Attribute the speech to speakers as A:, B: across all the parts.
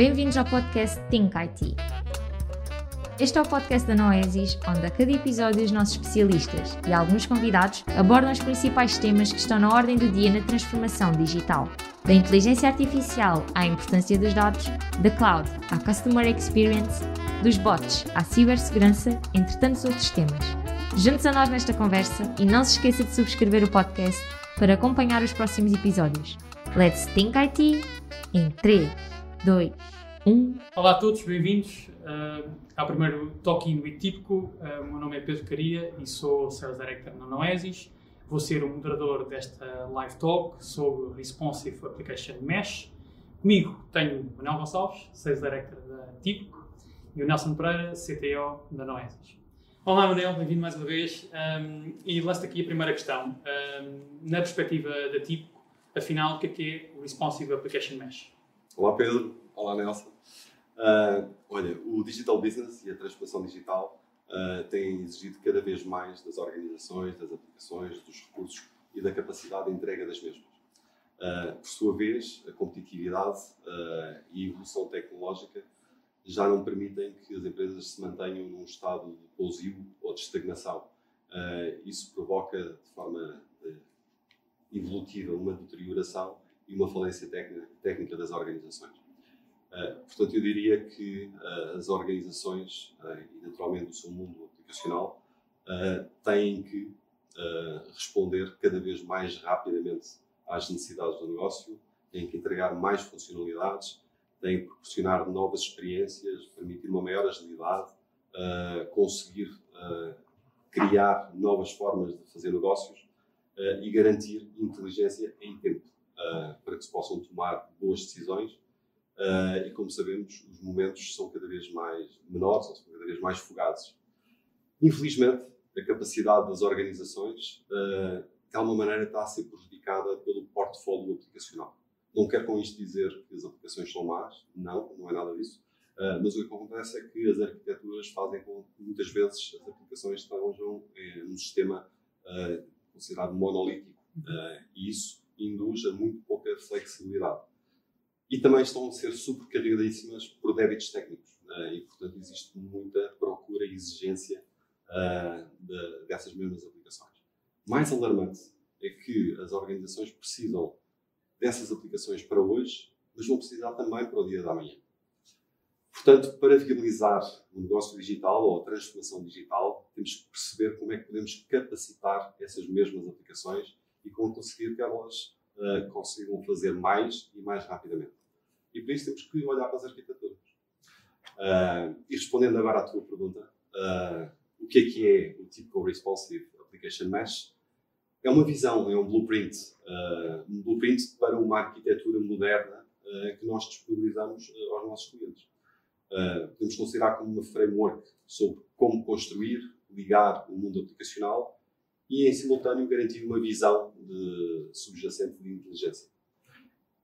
A: Bem-vindos ao podcast Think IT. Este é o podcast da Noesis, onde a cada episódio os nossos especialistas e alguns convidados abordam os principais temas que estão na ordem do dia na transformação digital. Da inteligência artificial à importância dos dados, da cloud à customer experience, dos bots à cibersegurança, entre tantos outros temas. Junte-se a nós nesta conversa e não se esqueça de subscrever o podcast para acompanhar os próximos episódios. Let's Think IT em 3, 2, 1.
B: Olá a todos, bem-vindos uh, ao primeiro Talking with Típico. Uh, meu nome é Pedro Caria e sou Sales Director na Noesis. Vou ser o moderador desta live talk sobre Responsive Application Mesh. Comigo tenho o Manuel Gonçalves, Sales Director da Típico, e o Nelson Pereira, CTO da Noesis. Olá, Manuel, bem-vindo mais uma vez. Um, e lanço aqui a primeira questão. Um, na perspectiva da Típico, afinal, o que é, que é o Responsive Application Mesh?
C: Olá, Pedro. Olá, Nelson. Uh, olha, o digital business e a transformação digital uh, têm exigido cada vez mais das organizações, das aplicações, dos recursos e da capacidade de entrega das mesmas. Uh, por sua vez, a competitividade e a evolução tecnológica já não permitem que as empresas se mantenham num estado de pousio ou de estagnação. isso provoca, de forma evolutiva, uma deterioração e uma falência técnica, das organizações. Uh, portanto, eu diria que uh, as organizações, uh, e naturalmente o seu mundo aplicacional, têm que responder cada vez mais rapidamente às necessidades do negócio, têm que entregar mais funcionalidades, têm que proporcionar novas experiências, permitir uma maior agilidade, conseguir criar novas formas de fazer negócios e garantir inteligência em tempo, para que se possam tomar boas decisões Uh, e como sabemos, os momentos são cada vez mais menores, ou são cada vez mais fugazes. Infelizmente, a capacidade das organizações, uh, de alguma maneira, está a ser prejudicada pelo portfólio aplicacional. Não quero com isto dizer que as aplicações são más, não, não é nada disso. Uh, mas o que acontece é que as arquiteturas fazem com que muitas vezes as aplicações estejam em um sistema considerado monolítico e isso induz a muito pouca flexibilidade e também estão a ser sobrecarregadíssimas por débitos técnicos. Né? E, portanto, existe muita procura e exigência uh, de, dessas mesmas aplicações. Mais alarmante é que as organizações precisam dessas aplicações para hoje, mas vão precisar também para o dia da manhã. Portanto, para viabilizar o negócio digital ou a transformação digital, temos que perceber como é que podemos capacitar essas mesmas aplicações e como conseguir que elas uh, consigam fazer mais e mais rapidamente. E por isso temos que olhar para as arquiteturas. Uh, e respondendo agora à tua pergunta, uh, o que é que é o Typical Responsive Application Mesh? É uma visão, é um blueprint, um blueprint para uma arquitetura moderna que nós disponibilizamos aos nossos clientes. podemos considerar como uma framework sobre como construir, ligar o mundo aplicacional e, em simultâneo, garantir uma visão de, subjacente de inteligência.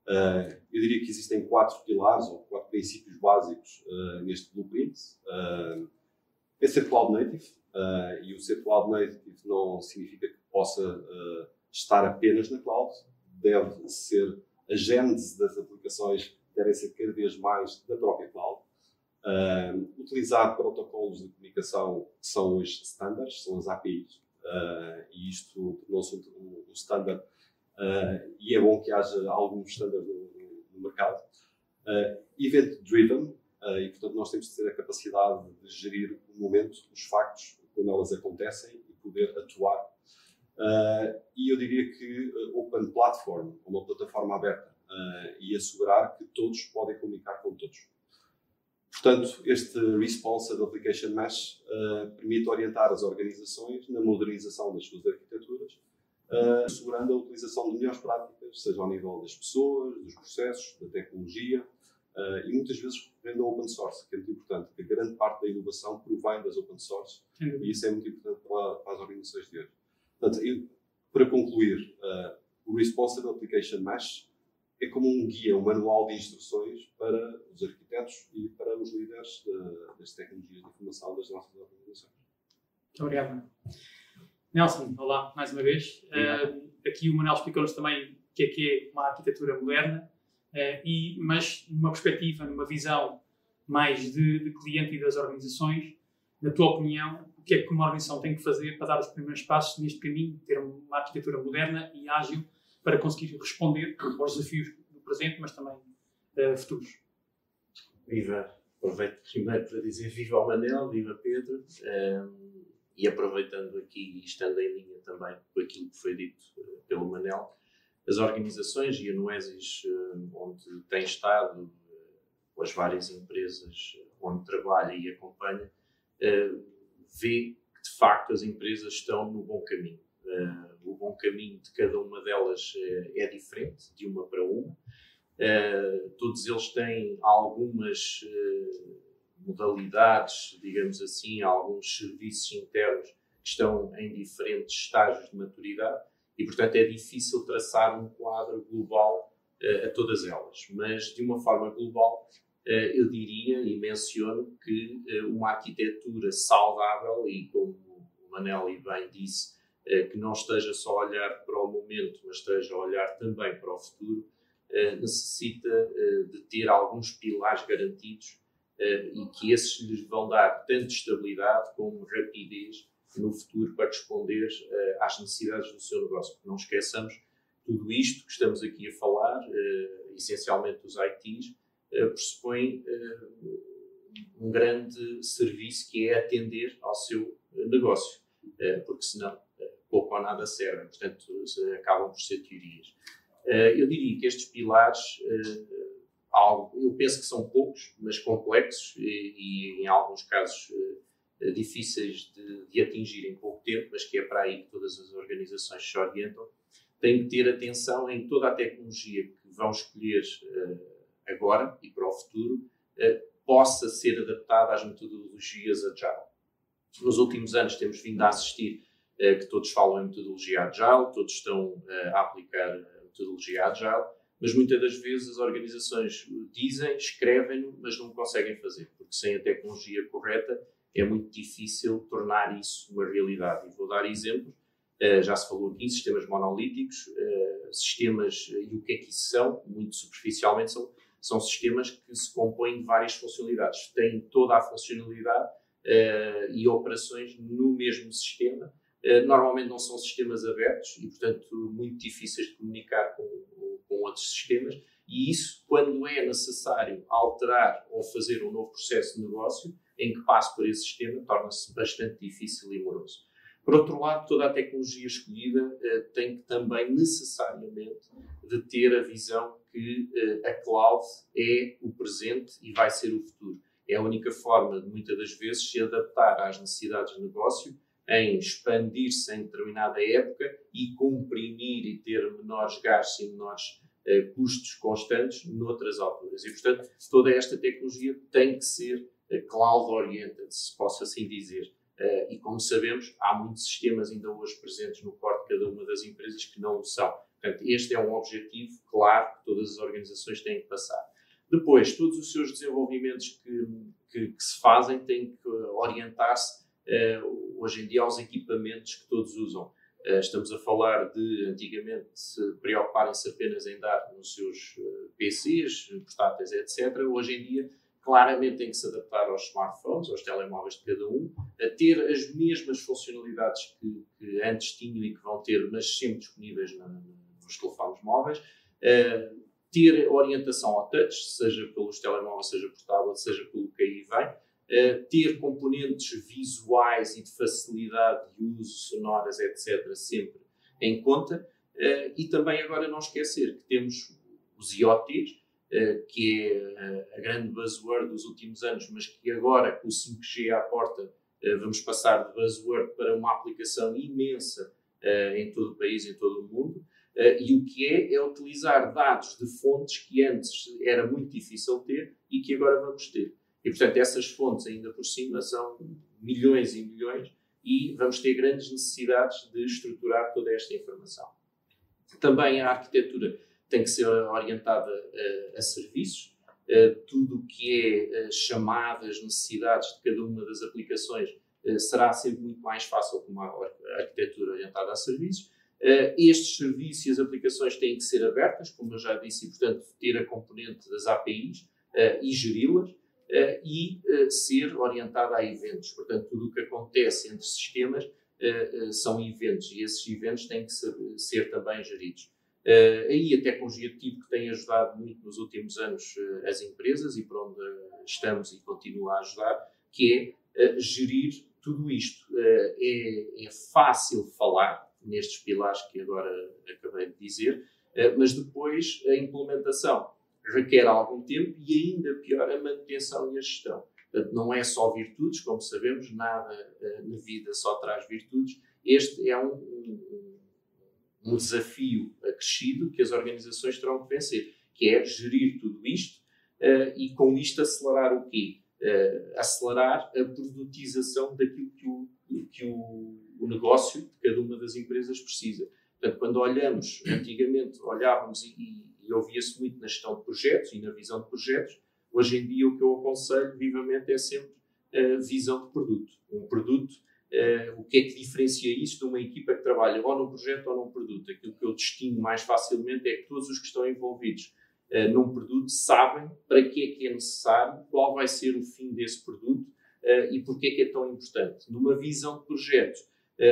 C: Uh, eu diria que existem quatro pilares ou quatro princípios básicos uh, neste blueprint. Uh, é ser cloud native, e o ser cloud native não significa que possa estar apenas na cloud, deve ser a gênese das aplicações devem ser cada vez mais da própria cloud. utilizar protocolos de comunicação que são hoje standards, são as APIs, e isto tornou-se um, um standard Uh, e é bom que haja alguns estándares no, no, mercado. Uh, Event-driven, uh, e portanto nós temos de ter a capacidade de gerir o momento, os factos, quando elas acontecem e poder atuar. e eu diria que Open Platform, uma plataforma aberta, e assegurar que todos podem comunicar com todos. Portanto, este Responsive Application Mesh permite orientar as organizações na modernização das suas arquiteturas uh, assegurando a utilização de melhores práticas, seja ao nível das pessoas, dos processos, da tecnologia, uh, e muitas vezes recorrendo ao open source, que é muito importante, porque grande parte da inovação provém das open source, Sim. e isso é muito importante para, para, as organizações de hoje. Portanto, eu, para concluir, uh, o Responsive Application Mesh é como um guia, um manual de instruções para os arquitetos e para os líderes das tecnologias de informação das nossas organizações.
B: Muito obrigado. Nelson, olá, mais uma vez. Uh, aqui o Manuel explicou-nos também o que é que é uma arquitetura moderna. e, mas numa perspectiva, numa visão mais de, de cliente e das organizações, na tua opinião, o que é que uma organização tem que fazer para dar os primeiros passos neste caminho, ter uma arquitetura moderna e ágil para conseguir responder aos desafios do presente, mas também uh, futuros?
D: Viva! Aproveito primeiro para dizer viva ao Manel, viva Pedro, um, ehm, e aproveitando aqui e estando em linha também com aquilo que foi dito uh, pelo Manel, as organizações e a Noesis, uh, onde tem estado, com as várias empresas onde trabalha e acompanha, vê que de facto as empresas estão no bom caminho. Uh, o bom caminho de cada uma delas uh, é diferente, de uma para uma. Uh, todos eles têm algumas modalidades, digamos assim, alguns serviços internos que estão em diferentes estágios de maturidade e, portanto, é difícil traçar um quadro global a todas elas. Mas, de uma forma global, eh, eu diria e menciono que eh, uma arquitetura saudável e como o Manel bem disse, eh, que não esteja só a olhar para o momento, mas esteja a olhar também para o futuro, necessita de ter alguns pilares garantidos e que esses lhes vão dar tanto estabilidade como rapidez no futuro para responder às necessidades do seu negócio. Porque não esqueçamos tudo isto que estamos aqui a falar, essencialmente os ITs, eh, pressupõe eh, um grande serviço que é atender ao seu negócio, eh, porque senão pouco ou nada serve, portanto acabam por ser teorias. Eu diria que estes pilares, eu penso que são poucos, mas complexos e, em alguns casos difíceis de, de atingir em pouco tempo, mas que é para aí que todas as organizações se orientam, têm que ter atenção em toda a tecnologia que vão escolher agora e para o futuro, eh, possa ser adaptada às metodologias Agile. Nos últimos anos temos vindo a assistir eh, que todos falam em metodologia Agile, todos estão eh, a aplicar a metodologia Agile, mas muitas das vezes as organizações dizem, escrevem, mas não conseguem fazer, porque sem a tecnologia correta é muito difícil tornar isso uma realidade. E vou dar exemplos. já se falou aqui em sistemas monolíticos, sistemas, e o que é que isso são? Muito superficialmente, são são sistemas que se compõem de várias funcionalidades. Têm toda a funcionalidade e operações no mesmo sistema. Uh, normalmente não são sistemas abertos e, portanto, muito difíceis de comunicar com, com outros sistemas. E isso, quando é necessário alterar ou fazer um novo processo de negócio em que passe por esse sistema, torna-se bastante difícil e moroso. Por outro lado, toda a tecnologia escolhida uh, tem que também necessariamente de ter a visão que uh, a cloud é o presente e vai ser o futuro. É a única forma de muitas das vezes se adaptar às necessidades de negócio, em expandir-se em determinada época e comprimir e ter menores gastos e menores uh, custos constantes noutras alturas. E, portanto, toda esta tecnologia tem que ser cloud-oriented, se posso assim dizer. Uh, e como sabemos, há muitos sistemas ainda hoje presentes no core de cada uma das empresas que não o são. Portanto, este é um objetivo claro que todas as organizações têm que passar. Depois, todos os seus desenvolvimentos que, que, que se fazem têm que orientar-se uh, hoje em dia aos equipamentos que todos usam. Uh, estamos a falar de, antigamente, preocuparem-se apenas em dar nos seus PCs, portáteis, etc. Hoje em dia, claramente tem que se adaptar aos smartphones, aos telemóveis de cada um, a ter as mesmas funcionalidades que, que antes tinham e que vão ter, mas sempre disponíveis na, nos telefones móveis, uh, ter orientação ao touch, seja pelos telemóveis, seja por tablet, seja pelo que aí vem, uh, ter componentes visuais e de facilidade de uso, sonoras, etc., sempre em conta, uh, e também agora não esquecer que temos os IoTs, eh, que é eh, a grande buzzword dos últimos anos, mas que agora, com o 5G à porta, vamos passar de buzzword para uma aplicação imensa em todo o país, em todo o mundo. E o que é, é utilizar dados de fontes que antes era muito difícil ter e que agora vamos ter. E, portanto, essas fontes, ainda por cima, são milhões e milhões e vamos ter grandes necessidades de estruturar toda esta informação. Também a arquitetura tem que ser orientada a, a serviços. tudo o que é chamadas, necessidades de cada uma das aplicações será sempre muito mais fácil com uma arquitetura orientada a serviços. Uh, estes serviços e as aplicações têm que ser abertas, como eu já disse, e, portanto, ter a componente das APIs uh, e geri-las uh, e ser orientada a eventos. Portanto, tudo o que acontece entre sistemas são eventos e esses eventos têm que ser, ser também geridos. aí a tecnologia de tipo que tem ajudado muito nos últimos anos as empresas e para onde estamos e continua a ajudar, que é gerir tudo isto. é, é fácil falar, nestes pilares que agora acabei de dizer, eh, mas depois a implementação requer algum tempo e ainda pior a manutenção e a gestão. Portanto, não é só virtudes, como sabemos, nada eh, na vida só traz virtudes. Este é um, um, um desafio acrescido que as organizações terão que vencer, que é gerir tudo isto uh, e com isto acelerar o quê? Uh, acelerar a produtização daquilo que o, que o o negócio de cada uma das empresas precisa. Portanto, quando olhamos, antigamente olhávamos e, e, e ouvia-se muito na gestão de projetos e na visão de projetos, hoje em dia o que eu aconselho vivamente é sempre a visão de produto. Um produto, uh, o que é que diferencia isso de uma equipa que trabalha ou num projeto ou num produto? Aquilo que eu distingo mais facilmente é que todos os que estão envolvidos uh, num produto sabem para que é que é necessário, qual vai ser o fim desse produto uh, e porque é que é tão importante. Numa visão de projeto,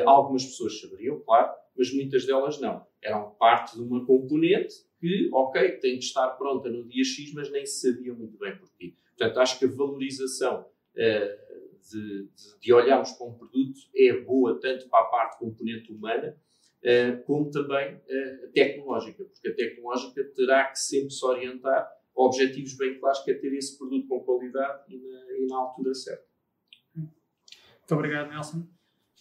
D: algumas pessoas saberiam, claro, mas muitas delas não. Eram parte de uma componente que, ok, tem de estar pronta no dia X, mas nem sabia muito bem porquê. Portanto, acho que a valorização uh, de, de, de, olharmos para um produto é boa tanto para a parte componente humana uh, como também tecnológica, porque a tecnológica terá que sempre se orientar a objetivos bem claros, que é ter esse produto com qualidade e na, e na altura certa.
B: Muito obrigado, Nelson.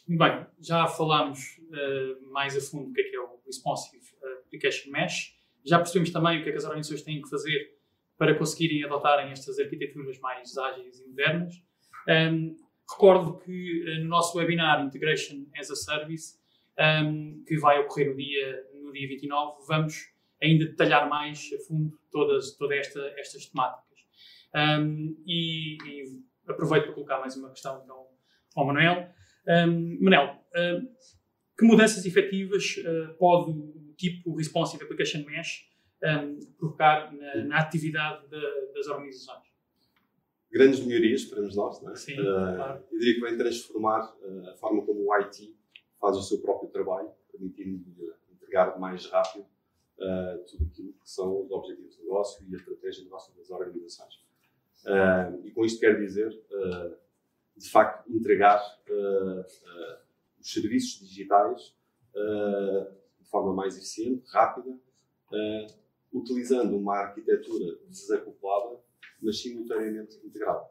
B: Bem, já falámos uh, mais a fundo do que é, que é o Responsive Application Mesh. Já percebemos também o que é que as organizações têm que fazer para conseguirem adotarem estas arquiteturas mais ágeis e modernas. Um, recordo que uh, no nosso webinar Integration as a Service, um, que vai ocorrer no dia, no dia 29, vamos ainda detalhar mais a fundo todas, todas esta, estas temáticas. Um, e, e, aproveito para colocar mais uma questão então, ao Manuel. Um, Manel, um, que mudanças efetivas uh, pode tipo Responsive Application Mesh um, provocar na, na atividade de, das organizações?
C: Grandes melhorias, esperamos nós, não é?
B: Sim, uh, claro.
C: Eu diria que vai transformar uh, a forma como o IT faz o seu próprio trabalho, permitindo entregar mais rápido tudo aquilo que são os objetivos de negócio e a estratégia de negócio das organizações. e com isto quero dizer de facto, entregar uh, uh, os serviços digitais uh, forma mais eficiente, rápida, utilizando uma arquitetura desacoplada, mas simultaneamente integrada.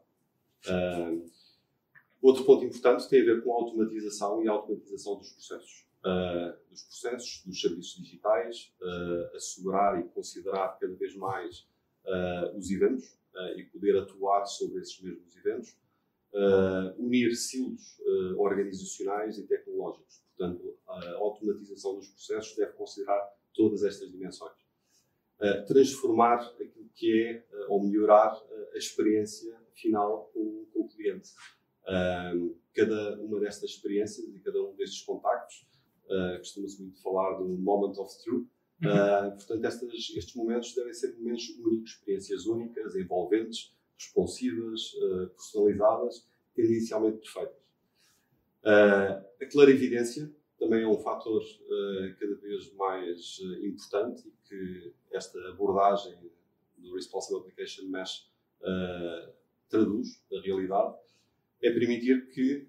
C: outro ponto importante tem a ver com a automatização e a automatização dos processos. dos processos, dos serviços digitais, assegurar e considerar cada vez mais os eventos e poder atuar sobre esses mesmos eventos uh, unir silos uh, organizacionais e tecnológicos. Portanto, a automatização dos processos deve considerar todas estas dimensões. Transformar aquilo que é, ou melhorar a experiência final com, com o cliente. cada uma destas experiências e cada um destes contactos, costuma-se muito falar do moment of truth, Uh, portanto, estas, estes momentos devem ser momentos únicos, experiências únicas, envolventes, responsivas, uh, personalizadas, tendencialmente perfeitas. Uh, a clarividência também é um fator uh, cada vez mais importante e que esta abordagem do Responsible Application Mesh traduz na realidade. É permitir que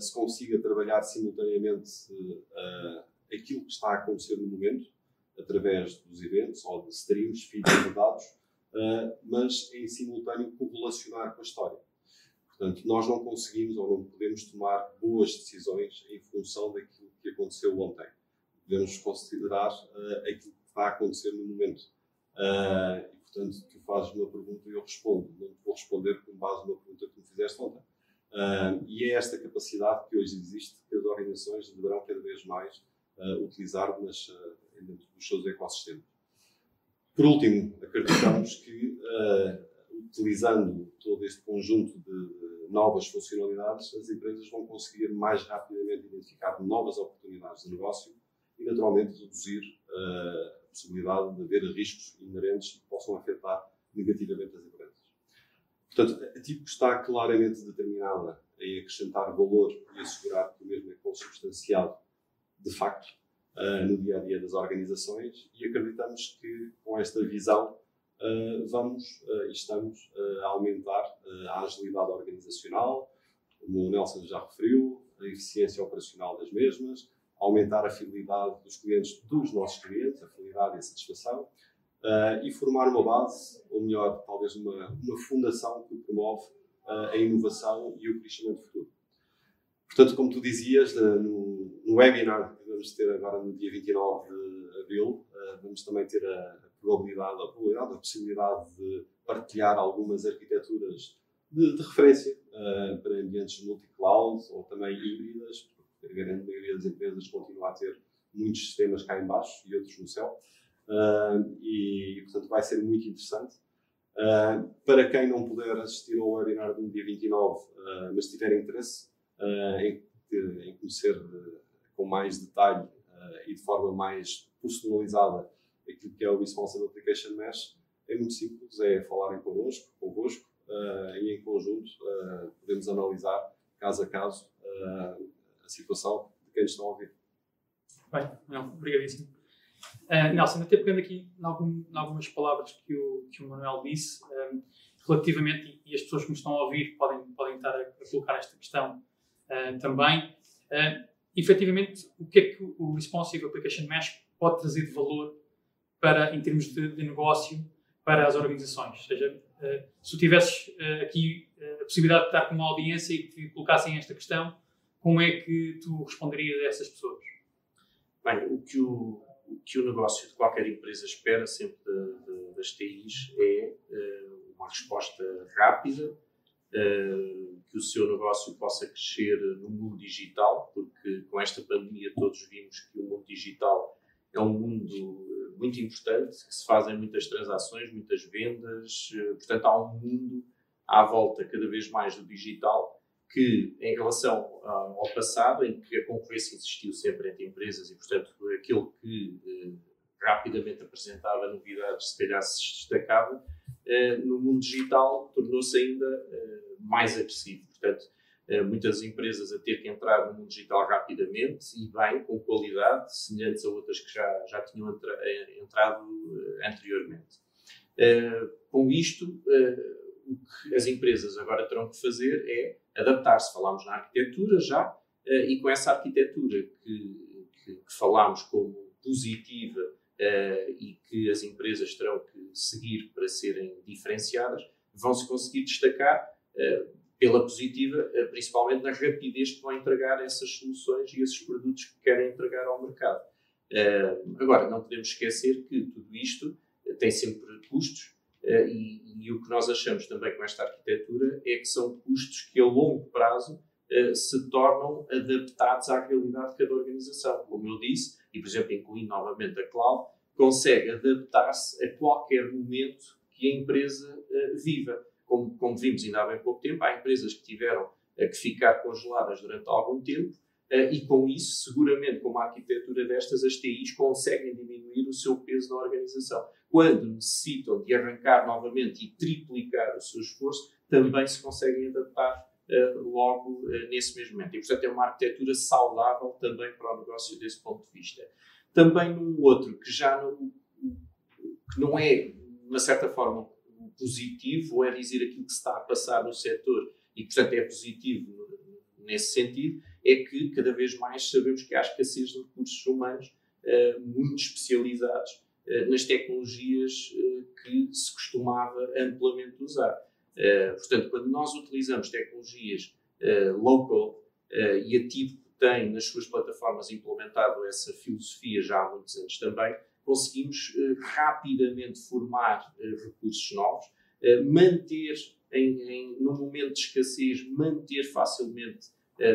C: se consiga trabalhar simultaneamente aquilo que está a acontecer no momento, através dos eventos ou de streams, feeds de dados, uh, mas em simultâneo correlacionar com a história. Portanto, nós não conseguimos ou não podemos tomar boas decisões em função daquilo que aconteceu ontem. Devemos considerar uh, aquilo que está a acontecer no momento. Uh, e, portanto, tu fazes uma pergunta e eu respondo. Não vou responder com base numa pergunta que me fizeste ontem. Uh, e é esta capacidade que hoje existe que as organizações deverão cada vez mais utilizar nas, dentro dos seus ecossistemas. Por último, acreditamos que, utilizando todo este conjunto de novas funcionalidades, as empresas vão conseguir mais rapidamente identificar novas oportunidades de negócio e, naturalmente, reduzir uh, a possibilidade de haver riscos inerentes que possam afetar negativamente as empresas. Portanto, a TIP está claramente determinada em acrescentar valor e assegurar que o mesmo é consubstanciado, de facto, uh, no dia a dia das organizações e acreditamos que com esta visão vamos uh, e estamos a aumentar a agilidade organizacional, como o Nelson já referiu, a eficiência operacional das mesmas, aumentar a fidelidade dos clientes dos nossos clientes, a fidelidade e a satisfação, uh, e formar uma base, ou melhor, talvez uma, uma fundação que promove uh, a inovação e o crescimento futuro. Portanto, como tu dizias, no, webinar que vamos ter agora no dia 29 de abril, vamos também ter a, probabilidade, a probabilidade, a possibilidade de partilhar algumas arquiteturas de, de referência para ambientes multi-cloud ou também híbridas, porque a grande maioria das empresas continua a ter muitos sistemas cá em baixo e outros no céu. Uh, e, portanto, vai ser muito interessante. Uh, para quem não puder assistir ao webinar do dia 29, uh, mas tiver interesse em, em, conhecer com mais detalhe e de forma mais personalizada aquilo que é o Responsive Application Mesh, é muito simples, é falarem connosco, convosco, e em conjunto podemos analisar, caso a caso, a situação de quem está a ouvir.
B: Bem, não, obrigadíssimo. Uh, Nelson, até pegando aqui em, algum, algumas palavras que o, que o Manuel disse, um, relativamente, e, as pessoas que me estão a ouvir podem, podem estar a, a colocar esta questão uh, também, uh, efetivamente, o que é que o Responsive Application Mesh pode trazer de valor para, em termos de, de negócio para as organizações? Ou seja, uh, se tu tivesses aqui a possibilidade de estar com uma audiência e te colocassem esta questão, como é que tu responderias a essas pessoas?
D: Bem, o que o, o que o negócio de qualquer empresa espera sempre de, de, das TIs é uma resposta rápida, que o seu negócio possa crescer no mundo digital, porque com esta pandemia todos vimos que o mundo digital é um mundo eh, muito importante, que se fazem muitas transações, muitas vendas, uh, portanto há um mundo à volta cada vez mais do digital que, em relação ao passado, em que a concorrência existiu sempre entre empresas e, portanto, aquele que eh, rapidamente apresentava novidades, se calhar se destacava, eh, no mundo digital tornou-se ainda eh, mais agressivo. Portanto, muitas empresas a ter que entrar no mundo digital rapidamente e bem, com qualidade, semelhantes a outras que já, já tinham entra, entrado anteriormente. com isto, o que as empresas agora terão que fazer é adaptar-se. Falámos na arquitetura já, eh, e com essa arquitetura que, que, que falámos como positiva e que as empresas terão que seguir para serem diferenciadas, vão-se conseguir destacar pela positiva, uh, principalmente na rapidez que vão entregar essas soluções e esses produtos que querem entregar ao mercado. agora, não podemos esquecer que tudo isto tem sempre custos e, e o que nós achamos também com esta arquitetura é que são custos que a longo prazo se tornam adaptados à realidade de cada organização. Como eu disse, e por exemplo, incluindo novamente a cloud, consegue adaptar-se a qualquer momento que a empresa viva. Como, como vimos ainda há bem pouco tempo, há empresas que tiveram uh, que ficar congeladas durante algum tempo e com isso, seguramente, com uma arquitetura destas, as TIs conseguem diminuir o seu peso na organização quando necessitam de arrancar novamente e triplicar o seu esforço, também se conseguem adaptar uh, logo uh, nesse mesmo momento. E, portanto, é uma arquitetura saudável também para o negócio desse ponto de vista. Também num outro que já não, que não é, de uma certa forma, positivo, ou é dizer aquilo que está a passar no setor e que, portanto, é positivo nesse sentido, é que cada vez mais sabemos que há escassez de recursos humanos uh, muito especializados eh, nas tecnologias eh, que se costumava amplamente usar. Portanto, quando nós utilizamos tecnologias local e a TIP tem nas suas plataformas implementado essa filosofia já há muitos anos também, conseguimos rapidamente formar recursos novos, manter em, em, num momento de escassez, manter facilmente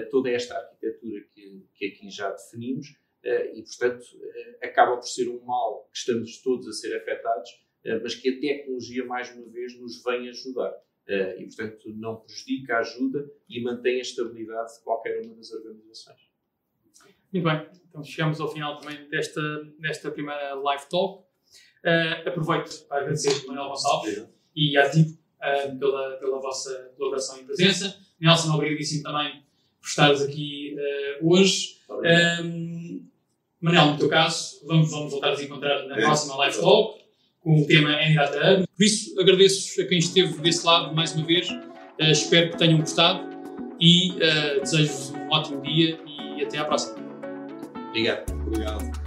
D: toda esta arquitetura que, que aqui já definimos eh, e, portanto, eh, acaba por ser um mal que estamos todos a ser afetados, eh, mas que a tecnologia, mais uma vez, nos vem ajudar. E, portanto, não prejudica, ajuda e mantém a estabilidade de qualquer uma das organizações.
B: Muito bem, então chegamos ao final também desta, desta primeira live talk. Uh, aproveito para agradecer ao Manuel Gonçalves e à TIP uh, pela, pela vossa colaboração e presença. Nelson, obrigadíssimo também por estares aqui uh, hoje. Um, Manel, no teu caso, vamos, vamos voltar a nos encontrar na é. próxima live talk com o tema NDATA. Por isso, agradeço a quem esteve desse lado mais uma vez. Espero que tenham gostado e desejo-vos um ótimo dia e até à próxima.
D: Obrigado.
C: Obrigado.